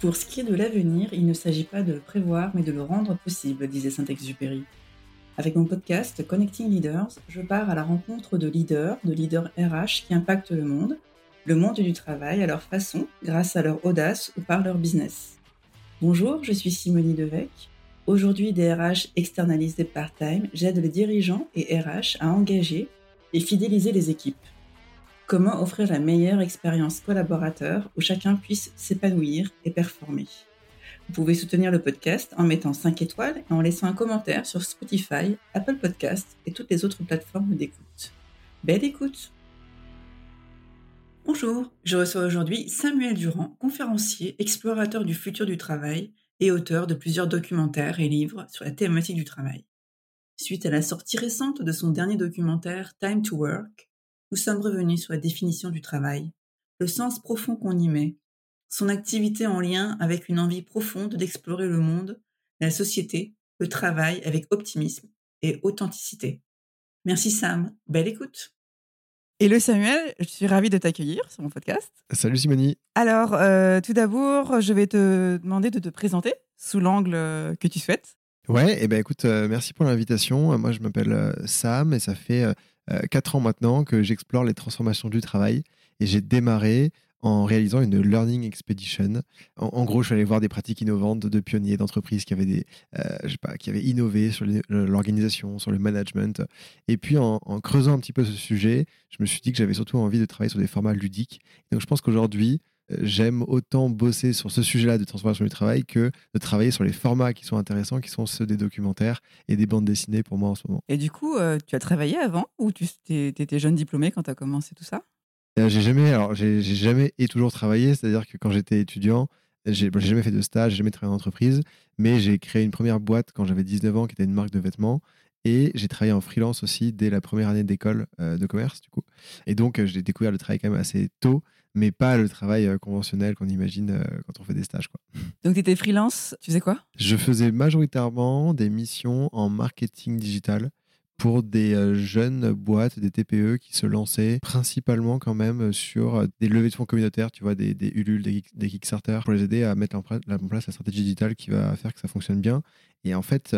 Pour ce qui est de l'avenir, il ne s'agit pas de le prévoir, mais de le rendre possible, disait Saint-Exupéry. Avec mon podcast Connecting Leaders, je pars à la rencontre de leaders, de leaders RH qui impactent le monde, le monde du travail à leur façon, grâce à leur audace ou par leur business. Bonjour, je suis Simonie Devec. Aujourd'hui, DRH externalisent des part-time, j'aide les dirigeants et RH à engager et fidéliser les équipes. Comment offrir la meilleure expérience collaborateur où chacun puisse s'épanouir et performer Vous pouvez soutenir le podcast en mettant 5 étoiles et en laissant un commentaire sur Spotify, Apple Podcasts et toutes les autres plateformes d'écoute. Belle écoute Bonjour, je reçois aujourd'hui Samuel Durand, conférencier, explorateur du futur du travail et auteur de plusieurs documentaires et livres sur la thématique du travail. Suite à la sortie récente de son dernier documentaire Time to Work, nous sommes revenus sur la définition du travail, le sens profond qu'on y met, son activité en lien avec une envie profonde d'explorer le monde, la société, le travail avec optimisme et authenticité. Merci Sam, belle écoute. Hello Samuel, je suis ravie de t'accueillir sur mon podcast. Salut Simonie. Alors, euh, tout d'abord, je vais te demander de te présenter sous l'angle euh, que tu souhaites. Ouais, et eh ben écoute, euh, merci pour l'invitation. Moi, je m'appelle Sam et ça fait euh, quatre ans maintenant que j'explore les transformations du travail et j'ai démarré en réalisant une learning expedition. En, gros, je suis allé voir des pratiques innovantes de pionniers d'entreprises qui avaient euh, qui avaient innové sur l'organisation, sur le management. Et puis, en, creusant un petit peu ce sujet, je me suis dit que j'avais surtout envie de travailler sur des formats ludiques. Donc, je pense qu'aujourd'hui, j'aime autant bosser sur ce sujet-là de transformation du travail que de travailler sur les formats qui sont intéressants, qui sont ceux des documentaires et des bandes dessinées pour moi en ce moment. Et du coup, euh, tu as travaillé avant ou tu étais jeune diplômé quand tu as commencé tout ça? Euh, J'ai jamais, alors j'ai jamais et toujours travaillé, c'est-à-dire que quand j'étais étudiant, j'ai jamais fait de stage, j'ai jamais travaillé en entreprise, mais j'ai créé une première boîte quand j'avais 19 ans qui était une marque de vêtements. Et j'ai travaillé en freelance aussi dès la première année d'école euh, de commerce, du coup. Et donc, j'ai découvert le travail quand même assez tôt mais pas le travail euh, conventionnel qu'on imagine euh, quand on fait des stages. Quoi. Donc, tu étais freelance, tu faisais quoi? Je faisais majoritairement des missions en marketing digital pour des euh, jeunes boîtes, des TPE qui se lançaient principalement quand même sur des levées de fonds communautaires, tu vois, des, des Ulule, des, Kickstarter, pour les aider à mettre en place la stratégie digitale qui va faire que ça fonctionne bien. Et en fait,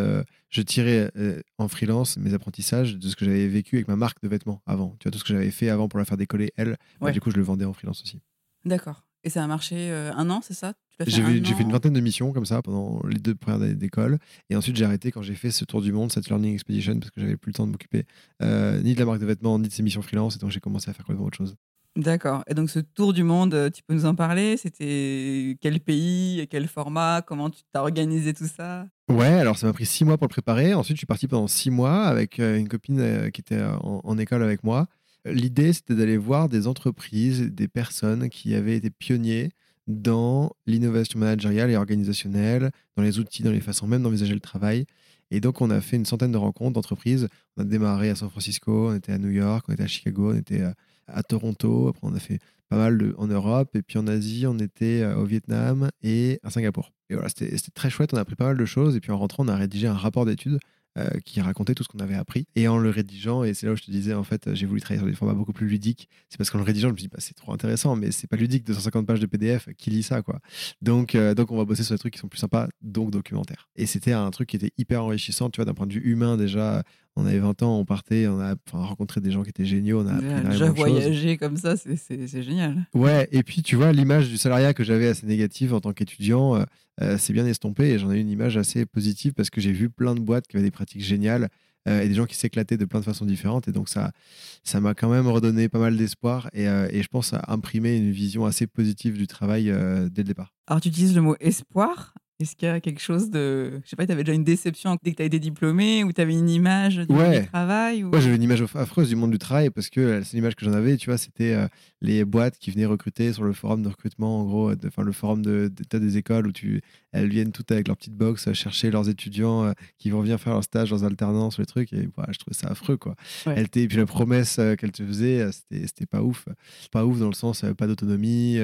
je tirais en freelance mes apprentissages de ce que j'avais vécu avec ma marque de vêtements avant. Tu vois, tout ce que j'avais fait avant pour la faire décoller, elle, bah, du coup, je le vendais en freelance aussi. D'accord. Et ça a marché un an, c'est ça? J'ai fait, une vingtaine de missions comme ça pendant les deux premières années d'école. Et ensuite, j'ai arrêté quand j'ai fait ce tour du monde, cette Learning Expedition, parce que j'avais plus le temps de m'occuper euh, ni de la marque de vêtements, ni de ces missions freelance. Et donc, j'ai commencé à faire complètement autre chose. D'accord. Et donc, ce tour du monde, euh, tu peux nous en parler? C'était quel pays, quel format? Comment tu t'as organisé tout ça? Ouais, alors ça m'a pris six mois pour le préparer. Ensuite, je suis parti pendant six mois avec euh, une copine qui était en école avec moi. L'idée, c'était d'aller voir des entreprises, des personnes qui avaient été pionniers dans l'innovation managériale et organisationnelle, dans les outils, dans les façons même d'envisager le travail. Et donc, on a fait une centaine de rencontres d'entreprises. On a démarré à San Francisco, on était à New York, on était à Chicago, on était à, Toronto. Après, on a fait pas mal en Europe. Et puis en Asie, on était euh, au Vietnam et à Singapour. Et voilà, c'était très chouette. On a appris pas mal de choses. Et puis en rentrant, on a rédigé un rapport d'études euh, qui racontait tout ce qu'on avait appris. Et en le rédigeant, et c'est là où je te disais, en fait, j'ai voulu travailler sur des formats beaucoup plus ludiques. C'est parce qu'en le rédigeant, je me dit, bah, c'est trop intéressant, mais c'est pas ludique, 250 pages de PDF, qui lit ça, quoi. Donc, euh, donc, on va bosser sur des trucs qui sont plus sympas, donc documentaires. Et c'était un truc qui était hyper enrichissant, tu vois, d'un point de vue humain déjà on avait 20 ans, on partait, on a rencontré des gens qui étaient géniaux, on a déjà voyager comme ça, c'est génial. Ouais, et puis tu vois, l'image du salariat que j'avais assez négative en tant qu'étudiant, euh, euh, c'est bien estompé et j'en ai une image assez positive parce que j'ai vu plein de boîtes qui avaient des pratiques géniales euh, et des gens qui s'éclataient de plein de façons différentes et donc ça ça m'a quand même redonné pas mal d'espoir et, et, je pense à imprimer une vision assez positive du travail dès le départ. Alors tu utilises le mot espoir est-ce qu'il y a quelque chose de. Je sais pas, tu avais déjà une déception dès que tu as été diplômé ou tu avais une image du travail ou... Ouais, j'avais une image affreuse du monde du travail parce que euh, c'est l'image que j'en avais, tu vois, c'était euh, les boîtes qui venaient recruter sur le forum de recrutement, en gros, enfin le forum de, des écoles où tu, elles viennent toutes avec leur petite box euh, chercher leurs étudiants qui vont venir faire leur stage en alternance, le truc, et je trouvais ça affreux, quoi. Elle était, et puis la promesse qu'elle te faisait, c'était pas ouf. Pas ouf dans le sens, pas d'autonomie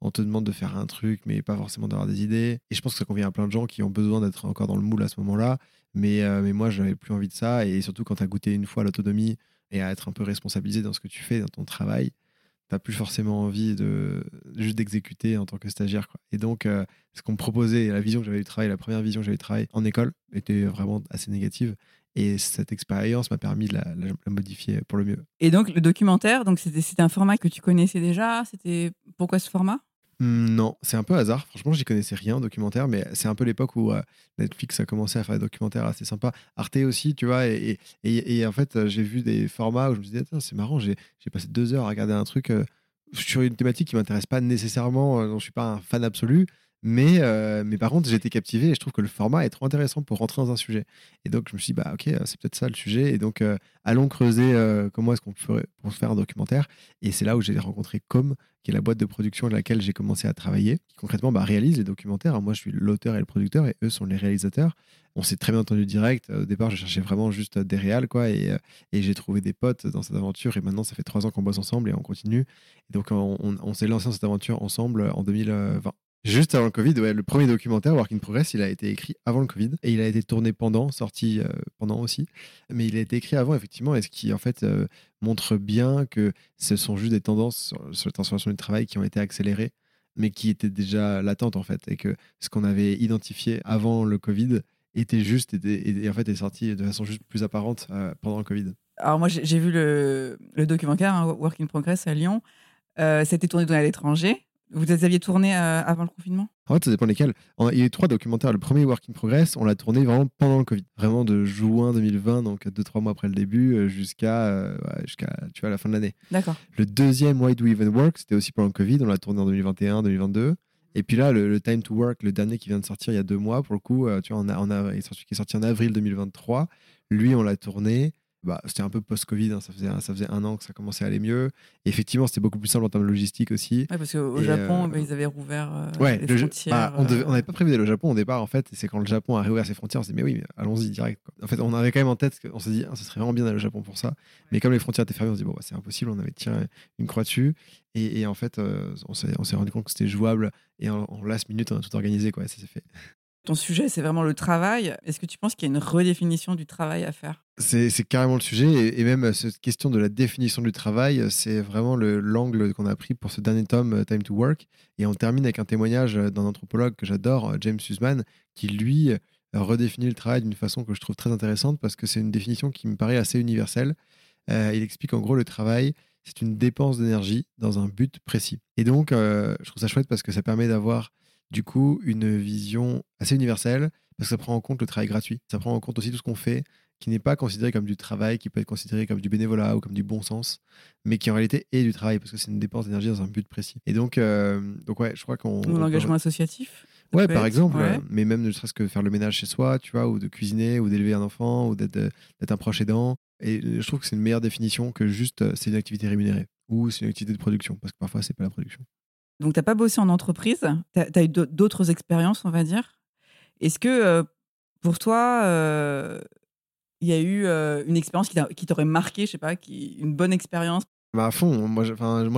on te demande de faire un truc, mais pas forcément d'avoir des idées. Et je pense que ça convient à plein de gens qui ont besoin d'être encore dans le moule à ce moment-là. Mais, euh, mais moi, plus envie de ça. Et surtout, quand tu as goûté une fois l'autonomie et à être un peu responsabilisé dans ce que tu fais, dans ton travail, tu n'as plus forcément envie de, juste d'exécuter en tant que stagiaire. Et donc, ce qu'on me proposait, la vision que j'avais eu travail, la première vision que j'avais eu travail en école était vraiment assez négative. Et cette expérience m'a permis de la, modifier pour le mieux. Et donc, le documentaire, donc c'était un format que tu connaissais déjà? C'était Pourquoi ce format? Mmh, non, c'est un peu hasard. Franchement, j'y connaissais rien, documentaire, mais c'est un peu l'époque où euh, Netflix a commencé à faire des documentaires assez sympas. Arte aussi, tu vois. Et, et, en fait, euh, j'ai vu des formats où je me disais, c'est marrant, j'ai passé deux heures à regarder un truc euh, sur une thématique qui m'intéresse pas nécessairement, dont je suis pas un fan absolu. Mais, euh, mais par contre, j'étais captivé et je trouve que le format est trop intéressant pour rentrer dans un sujet. Et donc, je me suis dit, bah, ok, euh, c'est peut-être ça le sujet. Et donc, euh, allons creuser comment est-ce qu'on ferait pour faire un documentaire. Et c'est là où j'ai rencontré Com, qui est la boîte de production de laquelle j'ai commencé à travailler, qui concrètement bah, réalise les documentaires. Moi, je suis l'auteur et le producteur et eux sont les réalisateurs. On s'est très bien entendu direct. Au départ, je cherchais vraiment juste des réals, quoi. Et, et j'ai trouvé des potes dans cette aventure. Et maintenant, ça fait trois ans qu'on bosse ensemble et on continue. Et donc, on, on s'est lancé dans cette aventure ensemble en 2020. Juste avant le Covid, ouais, le premier documentaire, Work in Progress, il a été écrit avant le Covid et il a été tourné pendant, sorti euh, pendant aussi. Mais il a été écrit avant, effectivement, et ce qui, en fait, euh, montre bien que ce sont juste des tendances sur, la transformation du travail qui ont été accélérées, mais qui étaient déjà latentes, en fait. Et que ce qu'on avait identifié avant le Covid était juste, et, en fait, est sorti de façon juste plus apparente euh, pendant le Covid. Alors, moi, j'ai vu le, documentaire hein, Work in Progress à Lyon. C'était tourné à l'étranger. Vous les aviez tourné euh, avant le confinement? En fait, ça dépend lesquels. Il y a eu trois documentaires. Le premier, Work in Progress, on l'a tourné vraiment pendant le Covid. Vraiment de juin 2020, donc deux, trois mois après le début, euh, jusqu'à euh, jusqu'à tu vois, la fin de l'année. D'accord. Le deuxième, Why Do We Even Work, c'était aussi pendant le Covid. On l'a tourné en 2021, 2022. Et puis là, le, Time to Work, le dernier qui vient de sortir il y a deux mois, pour le coup, tu vois, on a, on a, il est sorti en avril 2023. Lui, on l'a tourné bah, c'était un peu post-Covid, hein, ça, faisait, ça faisait un an que ça commençait à aller mieux. Et effectivement, c'était beaucoup plus simple en termes de logistique aussi. Ouais, parce qu'au Japon, euh, bah, ils avaient rouvert euh, les frontières. Bah, on n'avait euh. pas prévu d'aller au Japon au départ, en fait. Et c'est quand le Japon a réouvert ses frontières, on s'est dit, mais oui, allons-y direct. En fait, on avait quand même en tête, on s'est dit, ah, ça serait vraiment bien d'aller au Japon pour ça. Mais comme les frontières étaient fermées, on s'est dit, bon, bah, c'est impossible, on avait tiré une croix dessus. Et, en fait, on s'est rendu compte que c'était jouable. Et en, en, last minute, on a tout organisé, quoi. ça s'est fait ton sujet, c'est vraiment le travail. Est-ce que tu penses qu'il y a une redéfinition du travail à faire? C'est, carrément le sujet. Et, même euh, cette question de la définition du travail, euh, c'est vraiment l'angle qu'on a pris pour ce dernier tome, euh, Time to Work. Et on termine avec un témoignage d'un anthropologue que j'adore, James Sussman, qui lui redéfinit le travail d'une façon que je trouve très intéressante parce que c'est une définition qui me paraît assez universelle. il explique en gros le travail, c'est une dépense d'énergie dans un but précis. Et donc, je trouve ça chouette parce que ça permet d'avoir du coup une vision assez universelle parce que ça prend en compte le travail gratuit. Ça prend en compte aussi tout ce qu'on fait qui n'est pas considéré comme du travail, qui peut être considéré comme du bénévolat ou comme du bon sens, mais qui en réalité est du travail parce que c'est une dépense d'énergie dans un but précis. Et donc, euh, donc ouais, je crois qu'on. L'engagement associatif Ouais, par exemple, mais même ne serait-ce que faire le ménage chez soi, tu vois, ou de cuisiner, ou d'élever un enfant, ou d'être un proche aidant. Et je trouve que c'est une meilleure définition que juste euh, c'est une activité rémunérée ou c'est une activité de production, parce que parfois c'est pas la production. Donc, tu n'as pas bossé en entreprise, tu as, eu d'autres expériences, on va dire. Est-ce que euh, pour toi, euh, il y a eu euh, une expérience qui t'aurait marqué, je sais pas, qui, une bonne expérience? Bah à fond, moi,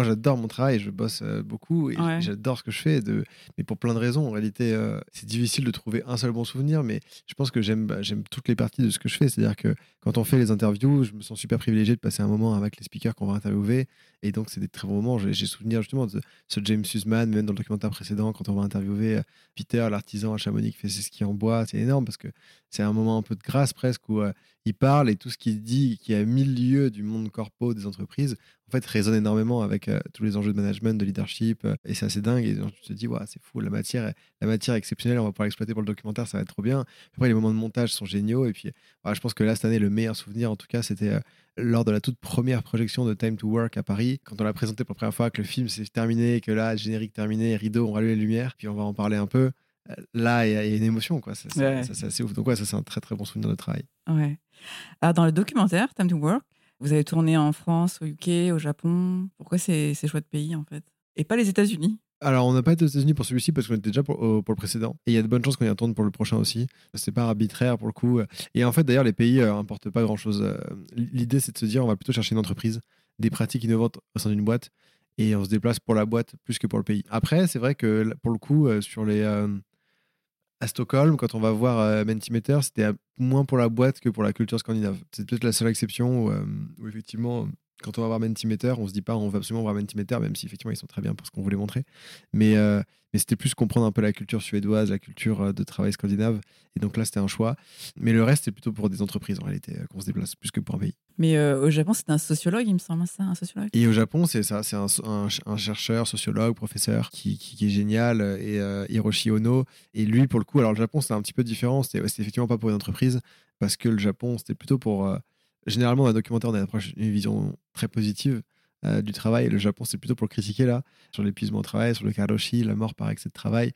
j'adore mon travail, je bosse beaucoup et j'adore ce que je fais, de... mais pour plein de raisons. En réalité, euh, c'est difficile de trouver un seul bon souvenir, mais je pense que j'aime bah, j'aime toutes les parties de ce que je fais. C'est-à-dire que quand on fait les interviews, je me sens super privilégié de passer un moment avec les speakers qu'on va interviewer. Et donc, c'est des très bons moments. J'ai souvenir justement de ce James Sussman, même dans le documentaire précédent, quand on va interviewer euh, Peter, l'artisan à Chamonix qui fait ses skis en bois. C'est énorme parce que c'est un moment un peu de grâce presque où il parle et tout ce qu'il dit qui a mille lieux du monde corpo des entreprises en fait résonne énormément avec euh, tous les enjeux de management, de leadership euh, et c'est assez dingue et tu te dis ouais, c'est fou la matière la matière est exceptionnelle on va pouvoir l'exploiter pour le documentaire ça va être trop bien après les moments de montage sont géniaux et puis je pense que là cette année le meilleur souvenir en tout cas c'était euh, lors de la toute première projection de Time to Work à Paris quand on l'a présenté pour la première fois que le film s'est terminé que là générique terminé rideau on rallume les lumières puis on va en parler un peu là il y, a une émotion quoi c'est assez ouf donc ouais ça c'est un très très bon souvenir de travail ouais alors dans le documentaire Time to Work vous avez tourné en France, au UK, au Japon. Pourquoi ces, ces choix de pays, en fait? Et pas les États-Unis alors, on n'a pas été aux États-Unis pour celui-ci parce qu'on était déjà pour, pour, le précédent. Et il y a de bonnes chances qu'on y retourne pour le prochain aussi. C'est pas arbitraire pour le coup. Et en fait, d'ailleurs, les pays n'importent euh, pas grand-chose. Euh, l'idée, c'est de se dire, on va plutôt chercher une entreprise, des pratiques innovantes au sein d'une boîte, et on se déplace pour la boîte plus que pour le pays. Après, c'est vrai que pour le coup, euh, sur les, à Stockholm, quand on va voir euh, Mentimeter, c'était moins pour la boîte que pour la culture scandinave. C'est peut-être la seule exception où, euh, effectivement quand on va voir Mentimeter, on se dit pas on va absolument voir Mentimeter, même si effectivement ils sont très bien pour ce qu'on voulait montrer. Mais, euh, mais c'était plus comprendre un peu la culture suédoise, la culture euh, de travail scandinave. Et donc là, c'était un choix. Mais le reste, c'est plutôt pour des entreprises en réalité euh, qu'on se déplace, plus que pour un pays. Mais au Japon, c'était un sociologue, il me semble, ça, un sociologue? Et au Japon, c'est ça, c'est un, un, chercheur, sociologue, professeur qui, qui, est génial, et Hiroshi Ono. Et lui, pour le coup, alors le Japon, c'était un petit peu différent. C'était effectivement pas pour une entreprise, parce que le Japon, c'était plutôt pour généralement, dans un documentaire, on a une vision très positive euh, du travail. Le Japon, c'est plutôt pour le critiquer, là, sur l'épuisement au travail, sur le karoshi, la mort par excès de travail.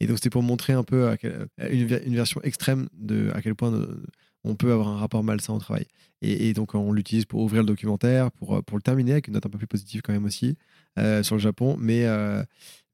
Et donc, c'était pour montrer un peu euh, une, version extrême de à quel point euh, on peut avoir un rapport malsain au travail. Et, donc, on l'utilise pour ouvrir le documentaire, pour, pour le terminer, avec une note un peu plus positive quand même aussi, sur le Japon. Mais,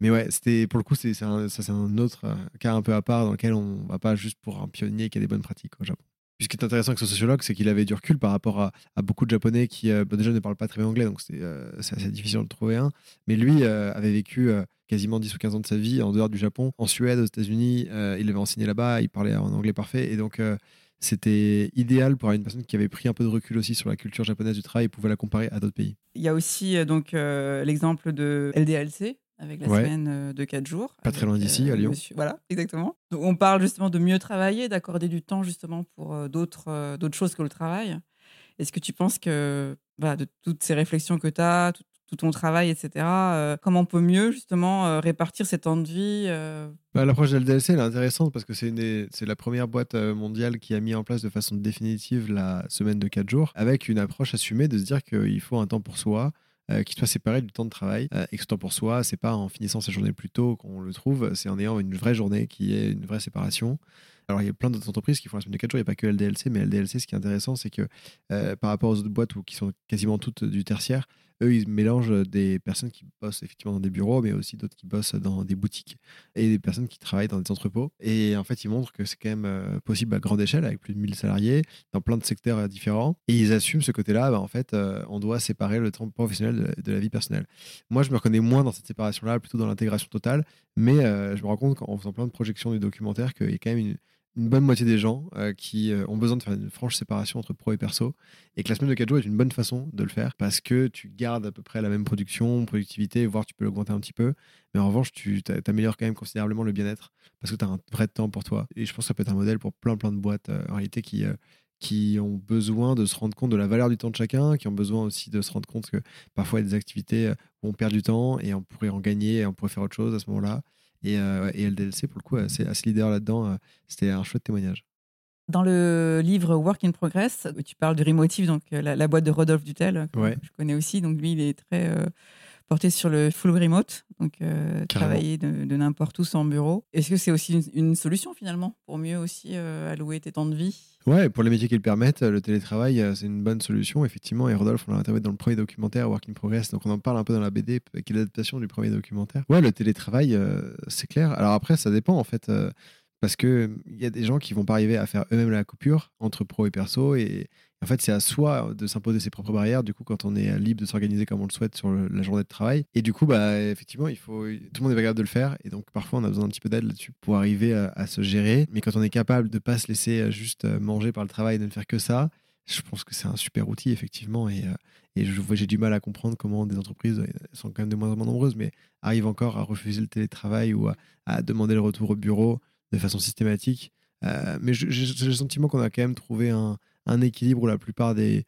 mais ouais, c'était pour le coup, c'est ça, c'est un autre cas un peu à part dans lequel on va pas juste pour un pionnier qui a des bonnes pratiques au Japon. Ce qui est intéressant avec ce sociologue, c'est qu'il avait du recul par rapport à, beaucoup de Japonais qui euh, bah, déjà ne parlent pas très bien anglais, donc euh, c'est assez difficile de trouver un. Mais lui euh, avait vécu quasiment 10 ou 15 ans de sa vie en dehors du Japon, en Suède, aux États-Unis. il avait enseigné là-bas, il parlait en anglais parfait. Et donc c'était idéal pour une personne qui avait pris un peu de recul aussi sur la culture japonaise du travail et pouvait la comparer à d'autres pays. Il y a aussi l'exemple de LDLC, avec la semaine euh, de 4 jours. Pas très loin d'ici, à euh, Lyon. Voilà, exactement. Donc, on parle justement de mieux travailler, d'accorder du temps justement pour euh, d'autres d'autres choses que le travail. Est-ce que tu penses que voilà, de toutes ces réflexions que tu as, tout, ton travail, etc., comment on peut mieux justement répartir ces temps de vie bah, L'approche de LDLC elle est intéressante parce que c'est la première boîte mondiale qui a mis en place de façon définitive la semaine de 4 jours, avec une approche assumée de se dire qu'il faut un temps pour soi, euh, qui soit séparé du temps de travail. Euh, et que ce temps pour soi, c'est pas en finissant sa journée plus tôt qu'on le trouve, c'est en ayant une vraie journée qui est une vraie séparation. Alors, il y a plein d'autres entreprises qui font la semaine de 4 jours, il n'y a pas que LDLC, mais LDLC, ce qui est intéressant, c'est que euh, par rapport aux autres boîtes où, qui sont quasiment toutes du tertiaire, eux, ils mélangent des personnes qui bossent effectivement dans des bureaux, mais aussi d'autres qui bossent dans des boutiques et des personnes qui travaillent dans des entrepôts. Et en fait, ils montrent que c'est quand même euh, possible à grande échelle, avec plus de 1000 salariés, dans plein de secteurs euh, différents. Et ils assument ce côté-là, bah, en fait, on doit séparer le temps professionnel de, la vie personnelle. Moi, je me reconnais moins dans cette séparation-là, plutôt dans l'intégration totale, mais je me rends compte qu'en faisant plein de projections du documentaire qu'il y a quand même une une bonne moitié des gens euh, qui euh, ont besoin de faire une franche séparation entre pro et perso. Et que la semaine de 4 jours est une bonne façon de le faire parce que tu gardes à peu près la même production, productivité, voire tu peux l'augmenter un petit peu. Mais en revanche, tu améliores quand même considérablement le bien-être parce que tu as un vrai temps pour toi. Et je pense que ça peut être un modèle pour plein plein de boîtes euh, en réalité qui, qui ont besoin de se rendre compte de la valeur du temps de chacun, qui ont besoin aussi de se rendre compte que parfois il y a des activités où on perd du temps et on pourrait en gagner et on pourrait faire autre chose à ce moment-là. Et, euh, et, LDLC, pour le coup, assez, assez leader là-dedans. Euh, c'était un chouette témoignage. Dans le livre Work in Progress, tu parles de Remotive, donc euh, la, boîte de Rodolphe Dutel, que je connais aussi. Donc lui, il est très porté sur le full remote, donc travailler de, n'importe où sans bureau. Est-ce que c'est aussi une, solution finalement pour mieux aussi allouer tes temps de vie? Ouais, pour les métiers qui le permettent, le télétravail, euh, c'est une bonne solution, effectivement. Et Rodolphe, on l'a interviewé dans le premier documentaire, Work in Progress, donc on en parle un peu dans la BD, qui est l'adaptation du premier documentaire. Ouais, le télétravail, euh, c'est clair. Alors après, ça dépend, en fait, euh, parce qu'il y a des gens qui vont pas arriver à faire eux-mêmes la coupure entre pro et perso, et, en fait, c'est à soi de s'imposer ses propres barrières, du coup, quand on est libre de s'organiser comme on le souhaite sur la journée de travail. Et du coup, bah, effectivement, il faut, tout le monde est capable de le faire. Et donc, parfois, on a besoin d'un petit peu d'aide là-dessus pour arriver à, se gérer. Mais quand on est capable de pas se laisser euh, juste euh, manger par le travail et de ne faire que ça, je pense que c'est un super outil, effectivement. Et, euh, et j'ai du mal à comprendre comment des entreprises, sont quand même de moins en moins nombreuses, mais arrivent encore à refuser le télétravail ou à, demander le retour au bureau de façon systématique. mais j'ai le sentiment qu'on a quand même trouvé un, un équilibre où la plupart des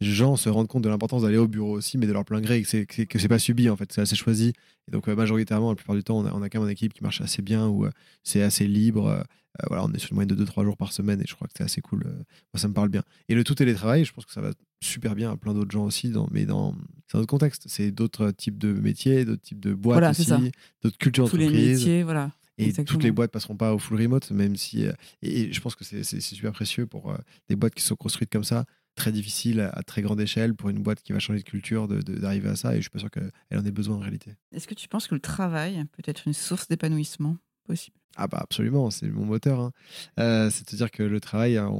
gens se rendent compte de l'importance d'aller au bureau aussi, mais de leur plein gré, que c'est, que c'est pas subi en fait, c'est assez choisi. Et donc euh, majoritairement, la plupart du temps, on a, on a, quand même un équilibre qui marche assez bien, où euh, c'est assez libre. Euh, voilà, on est sur une moyenne de 2-3 jours par semaine et je crois que c'est assez cool. moi, ça me parle bien. Et le tout télétravail, je pense que ça va super bien à plein d'autres gens aussi, dans, mais dans c'est un autre contexte. C'est d'autres types de métiers, d'autres types de boîtes aussi, d'autres cultures Tous les métiers, voilà. Et toutes les boîtes passeront pas au full remote, même si. Euh, et, je pense que c'est super précieux pour euh, des boîtes qui sont construites comme ça, très difficile à, très grande échelle pour une boîte qui va changer de culture d'arriver à ça. Et je suis pas sûr qu'elle en ait besoin en réalité. Est-ce que tu penses que le travail peut être une source d'épanouissement possible? Ah bah absolument, c'est mon moteur. Hein. Euh, c'est-à-dire que le travail, hein,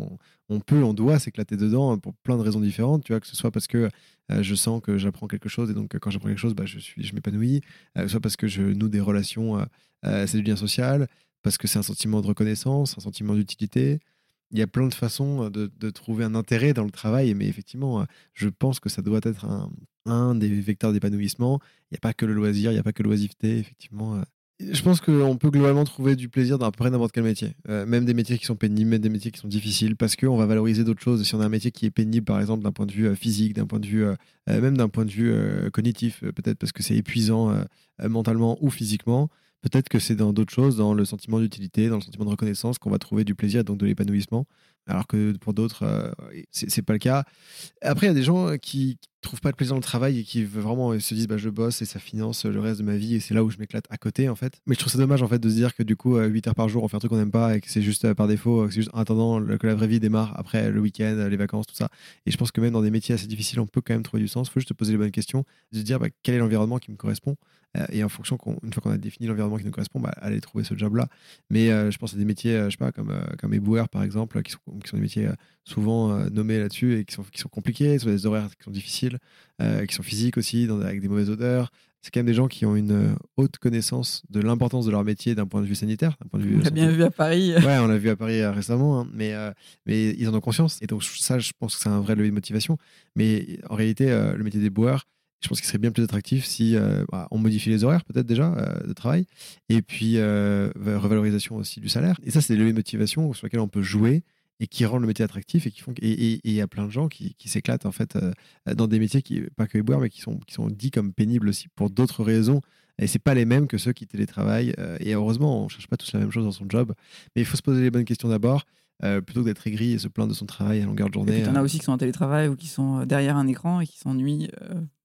on, peut, on doit s'éclater dedans pour plein de raisons différentes. Tu vois, que ce soit parce que je sens que j'apprends quelque chose et donc quand j'apprends quelque chose, bah, je, suis, m'épanouis. soit parce que je noue des relations, c'est du lien social, parce que c'est un sentiment de reconnaissance, un sentiment d'utilité. il y a plein de façons de, trouver un intérêt dans le travail, mais effectivement, je pense que ça doit être un des vecteurs d'épanouissement. Il n'y a pas que le loisir, il n'y a pas que l'oisiveté, effectivement. Je pense qu'on peut globalement trouver du plaisir dans à peu près n'importe quel métier. Euh, même des métiers qui sont pénibles, même des métiers qui sont difficiles, parce qu'on va valoriser d'autres choses. Si on a un métier qui est pénible, par exemple, d'un point de vue euh, physique, d'un point de vue, euh, même d'un point de vue cognitif, peut-être parce que c'est épuisant mentalement ou physiquement, peut-être que c'est dans d'autres choses, dans le sentiment d'utilité, dans le sentiment de reconnaissance, qu'on va trouver du plaisir donc de l'épanouissement alors que pour d'autres, euh, c'est pas le cas. Après, il y a des gens qui, trouvent pas de plaisir dans le travail et qui vraiment se disent bah, je bosse et ça finance le reste de ma vie et c'est là où je m'éclate à côté en fait. Mais je trouve ça dommage en fait de se dire que du coup 8 heures par jour on fait un truc qu'on n'aime pas et que c'est juste euh, par défaut, que c'est juste en attendant que la vraie vie démarre après le week-end, les vacances, tout ça. Et je pense que même dans des métiers assez difficiles on peut quand même trouver du sens. Il faut juste poser les bonnes questions, se dire bah, quel est l'environnement qui me correspond euh, et en fonction, une fois qu'on a défini l'environnement qui nous correspond, bah, aller trouver ce job-là. Mais je pense à des métiers, je sais pas, comme, éboueur par exemple, qui sont, qui sont des métiers souvent euh, nommés là-dessus et qui sont, qui sont compliqués, sur des horaires qui sont difficiles, euh, qui sont physiques aussi, avec des mauvaises odeurs. C'est quand même des gens qui ont une euh, haute connaissance de l'importance de leur métier d'un point de vue sanitaire. Point de vue on l'a bien vu à Paris. Ouais, on l'a vu à Paris récemment, hein, mais, mais ils en ont conscience. Et donc, ça, je pense que c'est un vrai levier de motivation. Mais en réalité, le métier des boueurs, je pense qu'il serait bien plus attractif si bah, on modifie les horaires, peut-être déjà, de travail. Et puis, revalorisation aussi du salaire. Et ça, c'est des leviers de motivation sur lesquels on peut jouer et qui rendent le métier attractif et qui font et il y a plein de gens qui, s'éclatent en fait euh, dans des métiers qui pas que les mais qui sont qui dits comme pénibles aussi pour d'autres raisons. Et c'est pas les mêmes que ceux qui télétravaillent euh, et heureusement on cherche pas tous la même chose dans son job. Mais il faut se poser les bonnes questions d'abord euh, plutôt que d'être aigri et se plaindre de son travail à longueur de journée. Il y en a aussi qui sont en télétravail ou qui sont derrière un écran et qui s'ennuient.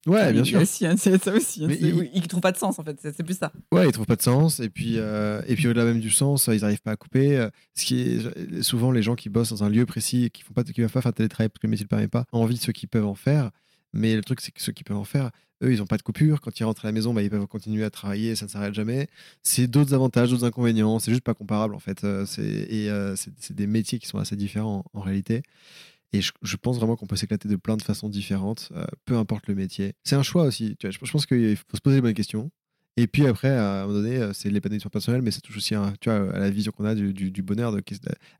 Ouais, bien sûr. Hein, c'est ça aussi. Hein, ils ne trouvent pas de sens, en fait. C'est plus ça. Ouais, ils trouvent pas de sens. Et puis, euh, et puis au-delà même du sens, ils n'arrivent pas à couper. Euh, ce qui est souvent les gens qui bossent dans un lieu précis et qui font pas, qui peuvent pas faire télétravail parce que le métier ne permet pas, ont envie de ceux qui peuvent en faire. Mais le truc, c'est que ceux qui peuvent en faire, eux, ils n'ont pas de coupure. Quand ils rentrent à la maison, bah, ils peuvent continuer à travailler, ça ne s'arrête jamais. C'est d'autres avantages, d'autres inconvénients. C'est juste pas comparable, en fait. Euh, et c'est des métiers qui sont assez différents en réalité. Et je, pense vraiment qu'on peut s'éclater de plein de façons différentes, euh, peu importe le métier. C'est un choix aussi. Tu vois, je, pense qu'il faut se poser les bonnes questions. Et puis après, à un moment donné, euh, c'est l'épanouissement personnel, mais ça touche aussi tu vois, à la vision qu'on a du, du, bonheur.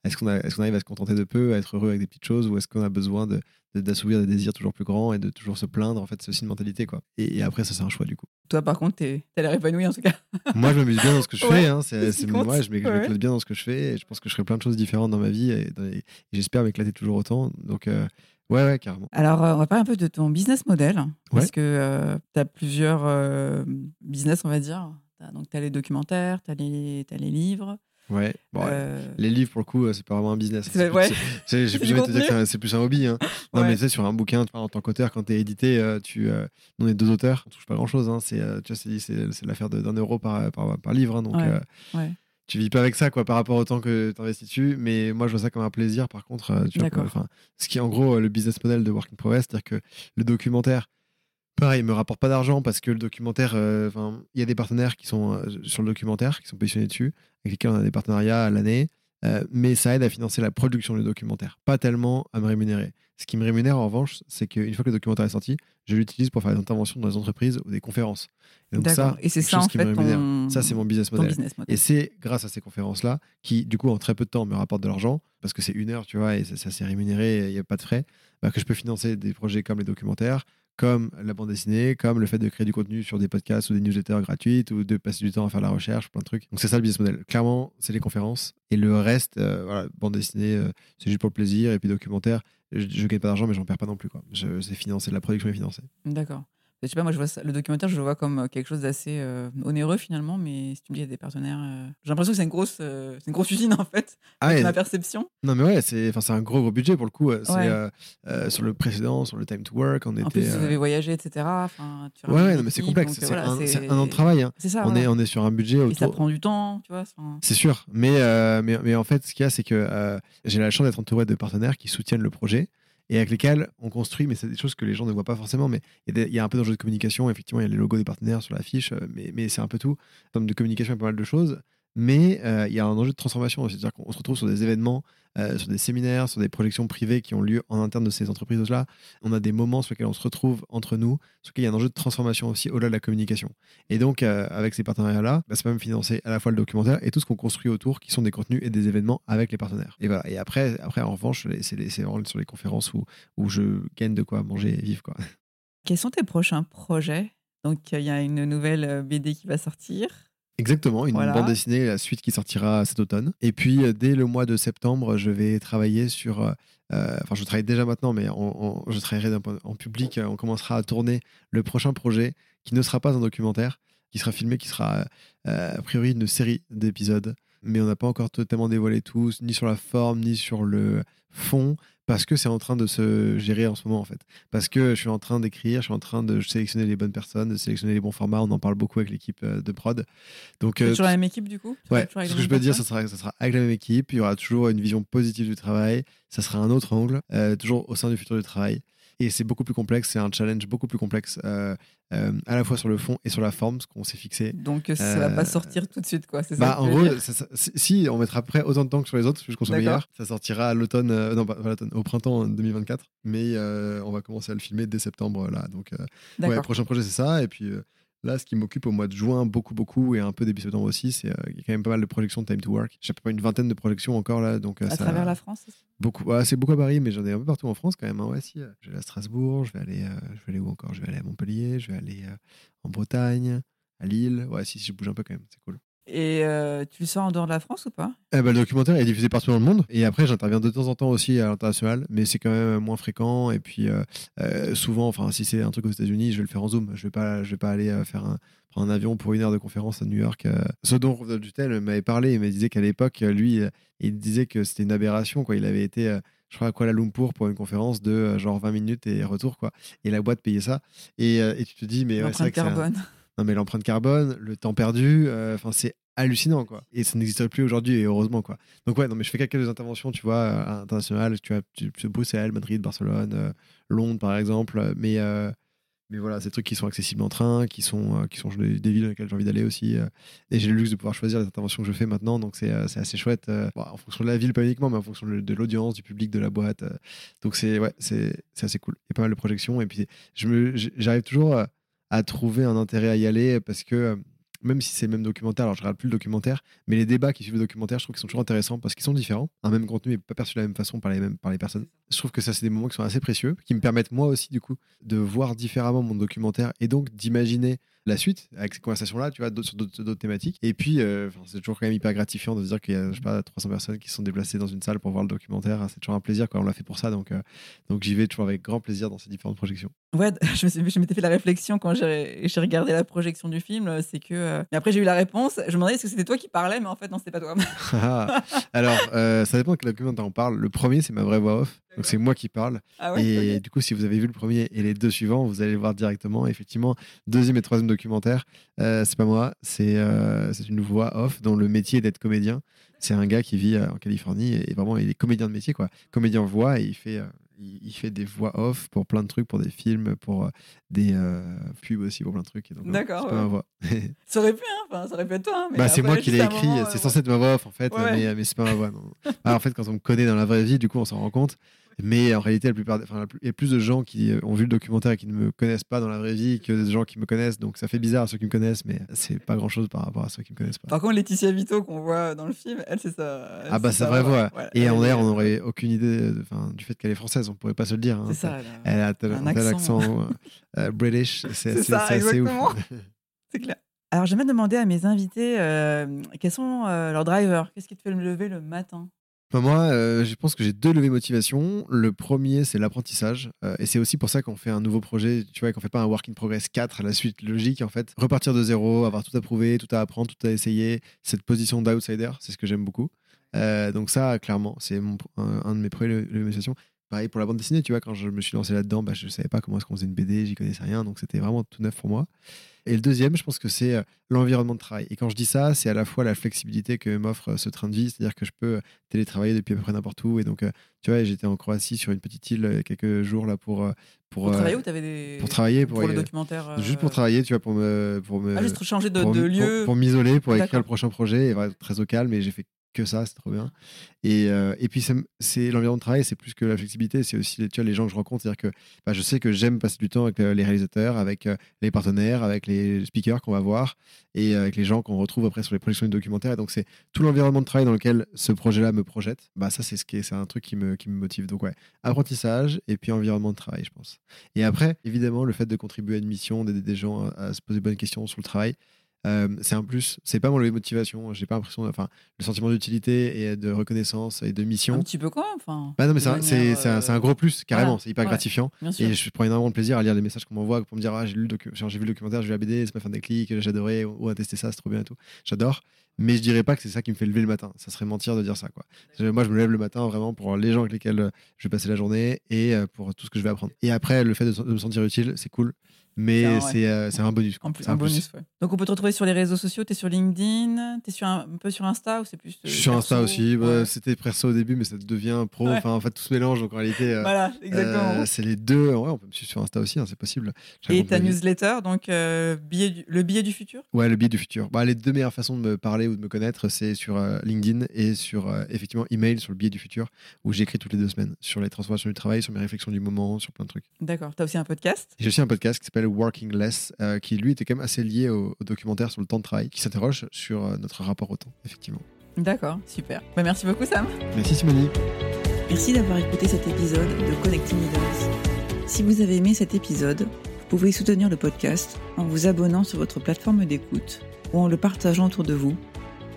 Est-ce qu'on est arrive à se contenter de peu, à être heureux avec des petites choses, ou est-ce qu'on a besoin de, d'assouvir des désirs toujours plus grands et de toujours se plaindre? En fait, c'est aussi une mentalité. quoi. Et, après, ça, c'est un choix du coup. Toi, par contre, t'as l'air épanoui en tout cas. moi, je m'amuse bien dans ce que je fais. Hein. C'est, moi, je m'éclate bien dans ce que je fais. Et je pense que je ferai plein de choses différentes dans ma vie et, j'espère m'éclater toujours autant. Donc, euh, Ouais, ouais, carrément. Alors, euh, on va parler un peu de ton business model. Parce que euh, tu as plusieurs euh, business, on va dire. donc, tu as les documentaires, tu as, les, as les livres. Ouais, les livres pour le coup, c'est pas vraiment un business. C'est ouais. plus un hobby. Hein. Non, mais tu sais, sur un bouquin, en tant qu'auteur, quand tu es édité, tu, on est deux auteurs, on touche pas grand chose. Hein. C'est l'affaire d'un euro par, par, par livre. Hein, donc, ouais tu vis pas avec ça quoi par rapport au temps que tu investis dessus mais moi je vois ça comme un plaisir par contre euh, tu vois, enfin, ce qui est en gros euh, le business model de Working Progress c'est-à-dire que le documentaire pareil me rapporte pas d'argent parce que le documentaire euh, il y a des partenaires qui sont sur le documentaire qui sont positionnés dessus avec lesquels on a des partenariats à l'année mais ça aide à financer la production du documentaire pas tellement à me rémunérer ce qui me rémunère en revanche c'est qu'une fois que le documentaire est sorti je l'utilise pour faire des interventions dans les entreprises ou des conférences. Et donc ça, et c'est ça en fait Ça c'est mon business model. Et c'est grâce à ces conférences-là qui, du coup, en très peu de temps, me rapportent de l'argent parce que c'est une heure, tu vois, et ça, c'est rémunéré, il n'y a pas de frais, bah, que je peux financer des projets comme les documentaires, comme la bande dessinée, comme le fait de créer du contenu sur des podcasts ou des newsletters gratuites ou de passer du temps à faire la recherche, plein de trucs. Donc c'est ça le business model. Clairement, c'est les conférences et le reste, euh, bande dessinée, euh, c'est juste pour le plaisir et puis documentaire, je, ne gagne pas d'argent mais j'en perds pas non plus quoi. C'est financé, la production est financée. D'accord je sais pas, moi, je vois le documentaire, je le vois comme euh, quelque chose d'assez euh, onéreux finalement, mais si tu me dis, il y a des partenaires. Euh, j'ai l'impression que c'est une, grosse, c'est une grosse usine en fait, ah, ma perception. Non, mais ouais, c'est un gros, gros budget pour le coup. C'est sur le précédent, sur le Time to Work, on était. En plus, vous avez voyagé, etc. Tu ouais, mais c'est complexe. C'est un, un, an de travail. Hein. C'est ça. On, est, on est sur un budget. Autour... Et ça prend du temps, tu vois. C'est sûr. Mais, mais, mais en fait, ce qu'il y a, c'est que j'ai la chance d'être entouré de partenaires qui soutiennent le projet et avec lesquels on construit, mais c'est des choses que les gens ne voient pas forcément, mais il y, a un peu d'enjeu de communication, effectivement, il y a les logos des partenaires sur l'affiche, euh, mais, mais c'est un peu tout. En termes de communication, il y a pas mal de choses. Mais euh, il y a un enjeu de transformation. C'est-à-dire qu'on se retrouve sur des événements, euh, sur des séminaires, sur des projections privées qui ont lieu en interne de ces entreprises-là. On a des moments sur lesquels on se retrouve entre nous, sur lesquels il y a un enjeu de transformation aussi au-delà de la communication. Et donc, euh, avec ces partenariats-là, bah, ça même financer à la fois le documentaire et tout ce qu'on construit autour, qui sont des contenus et des événements avec les partenaires. Et voilà. Et après, après en revanche, c'est sur les conférences où, où je gagne de quoi manger et vivre. Quoi. Quels sont tes prochains projets? Donc, il y a une nouvelle BD qui va sortir. Exactement, une bande dessinée, la suite qui sortira cet automne. Et puis, euh, dès le mois de septembre, je vais travailler sur. Euh, euh, enfin, je travaille déjà maintenant, mais je travaillerai en public. On commencera à tourner le prochain projet qui ne sera pas un documentaire, qui sera filmé, qui sera a priori une série d'épisodes. Mais on n'a pas encore totalement dévoilé tout, ni sur la forme, ni sur le fond parce que c'est en train de se gérer en ce moment en fait. Parce que je suis en train d'écrire, je suis en train de sélectionner les bonnes personnes, de sélectionner les bons formats. On en parle beaucoup avec l'équipe euh, de prod. Donc euh, toujours la même équipe du coup. Ouais. Ce que je peux dire, ça sera, ça sera avec la même équipe. Il y aura toujours une vision positive du travail. Ça sera un autre angle, euh, toujours au sein du futur du travail. Et c'est beaucoup plus complexe, c'est un challenge beaucoup plus complexe, euh, euh, à la fois sur le fond et sur la forme, ce qu'on s'est fixé. Donc ça va pas euh, sortir tout de suite, quoi. C'est bah, en gros, si on mettra après autant de temps que sur les autres, puisqu'on soit meilleur, ça sortira à l'automne, non pas, l'automne, au printemps 2024, mais on va commencer à le filmer dès septembre là. Donc, ouais, prochain projet c'est ça, et puis Là, ce qui m'occupe au mois de juin beaucoup, beaucoup, et un peu début septembre aussi, c'est euh, y a quand même pas mal de projections de Time to Work. J'ai pas une vingtaine de projections encore là. Donc, euh, à travers la France Beaucoup. c'est beaucoup à Paris, mais j'en ai un peu partout en France quand même. Hein. Ouais, si, euh, je vais à Strasbourg, je vais aller, je vais aller où encore? Je vais aller à Montpellier, je vais aller en Bretagne, à Lille. Ouais, si, si, je bouge un peu quand même, c'est cool. Et euh, tu le sors en dehors de la France ou pas? Eh ben, Le documentaire est diffusé partout dans le monde. Et après, j'interviens de temps en temps aussi à l'international, mais c'est quand même moins fréquent. Et puis, euh, euh, souvent, enfin, si c'est un truc aux États-Unis, je vais le faire en Zoom. Je vais pas, je vais pas aller faire un, prendre un avion pour une heure de conférence à New York. Ce dont Rodolphe Dutel m'avait parlé, il me disait qu'à l'époque, lui, il disait que c'était une aberration. Quoi. Il avait été je crois à Kuala Lumpur pour une conférence de genre 20 minutes et retour quoi et la boîte payait ça et, et tu te dis mais ouais, c'est carbone non mais l'empreinte carbone le temps perdu enfin c'est hallucinant quoi. Et ça n'existe plus aujourd'hui et heureusement quoi. Donc ouais non mais je fais quelques interventions tu vois euh, internationales. Tu vois tu, Bruxelles Madrid Barcelone euh, Londres par exemple. Mais euh, mais voilà des trucs qui sont accessibles en train qui sont qui sont des, villes dans lesquelles j'ai envie d'aller aussi et j'ai le luxe de pouvoir choisir les interventions que je fais maintenant donc c'est assez chouette en fonction de la ville pas uniquement mais en fonction de, l'audience du public de la boîte donc c'est ouais assez cool. Il y a pas mal de projections et puis j'arrive toujours à trouver un intérêt à y aller parce que même si c'est le même documentaire, alors je regarde plus le documentaire, mais les débats qui suivent le documentaire, je trouve qu'ils sont toujours intéressants parce qu'ils sont différents. Un même contenu n'est pas perçu de la même façon par les, mêmes, par les personnes. Je trouve que ça, c'est des moments qui sont assez précieux, qui me permettent moi aussi, du coup, de voir différemment mon documentaire et donc d'imaginer la suite avec ces conversations-là, tu vois, sur d'autres thématiques. Et puis, euh, c'est toujours quand même hyper gratifiant de se dire qu'il y a, je sais pas, 300 personnes qui se sont déplacées dans une salle pour voir le documentaire. C'est toujours un plaisir, quand On l'a fait pour ça, donc, euh, donc j'y vais toujours avec grand plaisir dans ces différentes projections. Ouais, je m'étais fait la réflexion quand j'ai regardé la projection du film, c'est que. Euh, mais après, j'ai eu la réponse. Je me demandais est-ce que c'était toi qui parlais, mais en fait, non, c'était pas toi. Ah, alors, ça dépend de quel documentaire on parle. Le premier, c'est ma vraie voix off. Donc c'est moi qui parle. Ah et du coup, si vous avez vu le premier et les deux suivants, vous allez le voir directement. Effectivement, deuxième et troisième documentaire, euh, c'est pas moi, c'est euh, c'est une voix off dont le métier d'être comédien. C'est un gars qui vit euh, en Californie et vraiment il est comédien de métier quoi. Comédien voix et il fait il, fait des voix off pour plein de trucs, pour des films, pour des pubs aussi, pour plein de trucs. D'accord. C'est pas ma voix. ça aurait pu, hein enfin, ça aurait pu être toi. Hein, bah, c'est moi qui l'ai écrit, c'est censé être ma voix off en fait, mais, mais c'est pas ma voix. Bah, en fait, quand on me connaît dans la vraie vie, du coup, on s'en rend compte. Mais en réalité, la plupart, enfin, il y a plus de gens qui euh, ont vu le documentaire et qui ne me connaissent pas dans la vraie vie que des gens qui me connaissent. Donc ça fait bizarre à ceux qui me connaissent, mais c'est pas grand chose par rapport à ceux qui me connaissent pas. Par contre, Laetitia Vito qu'on voit dans le film, elle, c'est ça. Ah bah, c'est vraie voix. et en l'air, on n'aurait aucune idée du fait qu'elle est française. On pourrait pas se le dire. Hein. C'est ça. Elle a, un, tel accent, euh, euh, british. C'est assez ouf. c'est clair. Alors, j'aimerais demander à mes invités quels sont leurs drivers. Qu'est-ce qui te fait me lever le matin? Moi, euh, je pense que j'ai deux levées motivation. Le premier, c'est l'apprentissage. Euh, et c'est aussi pour ça qu'on fait un nouveau projet, tu vois, qu'on fait pas un work in progress 4 à la suite logique, en fait. Repartir de zéro, avoir tout à prouver, tout à apprendre, tout à essayer. Cette position d'outsider, c'est ce que j'aime beaucoup. Euh, donc ça, clairement, c'est un, de mes premiers levées motivation. Pareil pour la bande dessinée, tu vois, quand je me suis lancé là-dedans, bah, je savais pas comment est-ce qu'on faisait une BD, j'y connaissais rien, donc c'était vraiment tout neuf pour moi. Et le deuxième, je pense que c'est euh, l'environnement de travail. Et quand je dis ça, c'est à la fois la flexibilité que m'offre euh, ce train de vie, c'est-à-dire que je peux télétravailler depuis à peu près n'importe où. Et donc, tu vois, j'étais en Croatie sur une petite île quelques jours là pour. Pour, pour travailler ou t'avais des. Pour travailler, pour, le documentaire. Juste pour travailler, tu vois, pour me. Pour me ah, juste changer de, de lieu. Pour, m'isoler, pour écrire le prochain projet, et très au calme. Et j'ai fait que ça, c'est trop bien. Et, euh, et puis, c'est l'environnement de travail, c'est plus que la flexibilité, c'est aussi tu vois, les gens que je rencontre. C'est-à-dire que bah, je sais que j'aime passer du temps avec euh, les réalisateurs, avec euh, les partenaires, avec les speakers qu'on va voir et avec les gens qu'on retrouve après sur les projections de documentaires. Et donc, c'est tout l'environnement de travail dans lequel ce projet-là me projette. Bah, ça, c'est ce qui c'est un truc qui me, qui me motive. Donc, ouais, apprentissage et puis environnement de travail, je pense. Et après, évidemment, le fait de contribuer à une mission, d'aider des gens à, à se poser bonnes questions sur le travail, euh, c'est un plus. C'est pas mon levier de motivation. J'ai pas l'impression. Enfin, le sentiment d'utilité et de reconnaissance et de mission. Un petit peu même. Enfin, bah non, mais c'est un, un, gros plus, carrément. C'est hyper gratifiant. Et je prends énormément de plaisir à lire les messages qu'on m'envoie pour me dire Ah, j'ai lu vu le documentaire, j'ai vu la BD, ça m'a fait un déclic, j'ai adoré, ou à tester ça, c'est trop bien et tout. J'adore. Mais je dirais pas que c'est ça qui me fait lever le matin. Ça serait mentir de dire ça. Quoi. Moi, je me lève le matin vraiment pour les gens avec lesquels je vais passer la journée et euh, pour tout ce que je vais apprendre. Et après, le fait de me sentir utile, c'est cool mais euh, c'est un bonus. En plus, un, bonus. Donc on peut te retrouver sur les réseaux sociaux, tu es sur LinkedIn, tu es sur un, peu sur Insta ou c'est plus Je suis sur Insta aussi, bah, c'était perso au début mais ça devient pro, enfin en fait tout se mélange donc en réalité euh, voilà, exactement. Euh, c'est les deux, ouais, on peut me suivre sur Insta aussi, hein, c'est possible. Et ta newsletter donc billet le billet du futur? Ouais, le billet du futur. Bah, les deux meilleures façons de me parler ou de me connaître, c'est sur LinkedIn et sur effectivement email sur le billet du futur où j'écris toutes les deux semaines sur les transformations du travail, sur mes réflexions du moment, sur plein de trucs. D'accord, tu as aussi un podcast? J'ai aussi un podcast qui s'appelle Working Less, euh, qui lui était quand même assez lié au, documentaire sur le temps de travail, qui s'interroge sur euh, notre rapport au temps, effectivement. D'accord, super. Bah, merci beaucoup Sam. Merci Simone. Merci d'avoir écouté cet épisode de Connecting Leaders. Si vous avez aimé cet épisode, vous pouvez soutenir le podcast en vous abonnant sur votre plateforme d'écoute ou en le partageant autour de vous,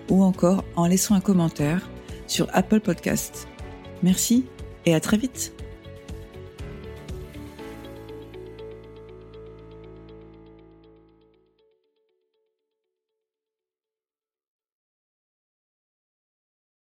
ou encore en laissant un commentaire sur Apple Podcasts. Merci et à très vite